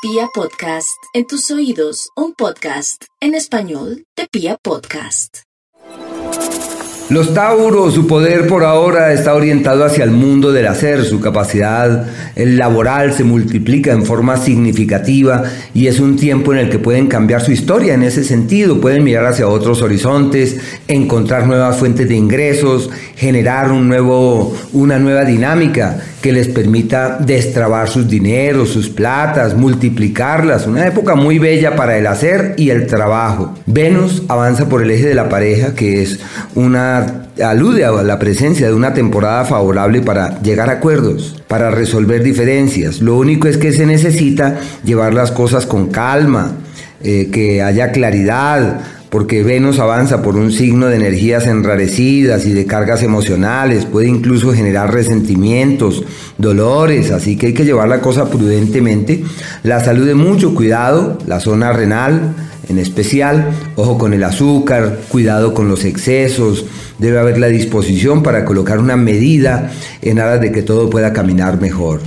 Pia Podcast, en tus oídos, un podcast en español de Pia Podcast. Los Tauros, su poder por ahora está orientado hacia el mundo del hacer, su capacidad laboral se multiplica en forma significativa y es un tiempo en el que pueden cambiar su historia en ese sentido, pueden mirar hacia otros horizontes, encontrar nuevas fuentes de ingresos, generar un nuevo, una nueva dinámica que les permita destrabar sus dineros, sus platas, multiplicarlas, una época muy bella para el hacer y el trabajo. Venus avanza por el eje de la pareja, que es una alude a la presencia de una temporada favorable para llegar a acuerdos, para resolver diferencias. Lo único es que se necesita llevar las cosas con calma, eh, que haya claridad, porque Venus avanza por un signo de energías enrarecidas y de cargas emocionales, puede incluso generar resentimientos, dolores, así que hay que llevar la cosa prudentemente. La salud de mucho cuidado, la zona renal en especial, ojo con el azúcar, cuidado con los excesos, debe haber la disposición para colocar una medida en aras de que todo pueda caminar mejor.